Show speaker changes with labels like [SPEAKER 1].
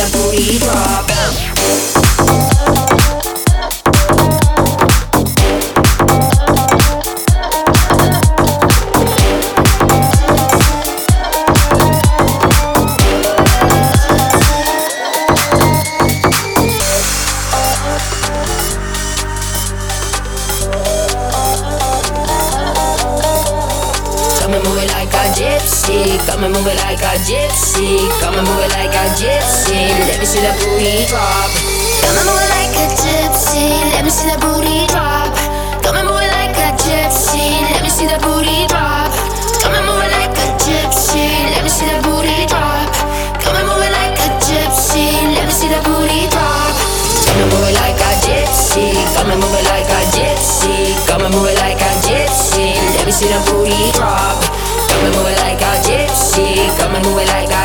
[SPEAKER 1] the booty drop. Gypsy. Come and move it like a gypsy. Come and move it like a gypsy. Let me see that booty drop. Come and move it like a gypsy. Let me see that booty drop. Come and move it like a gypsy. Let me see that booty drop. Come and move it like a gypsy. Let me see that booty drop. Come and move it like a gypsy. Let me see that booty drop. Come and move it like a gypsy. Come and move it like a gypsy. Come and move it like a gypsy. Let me see that booty drop. Come and move it like a gypsy. Come and move it like a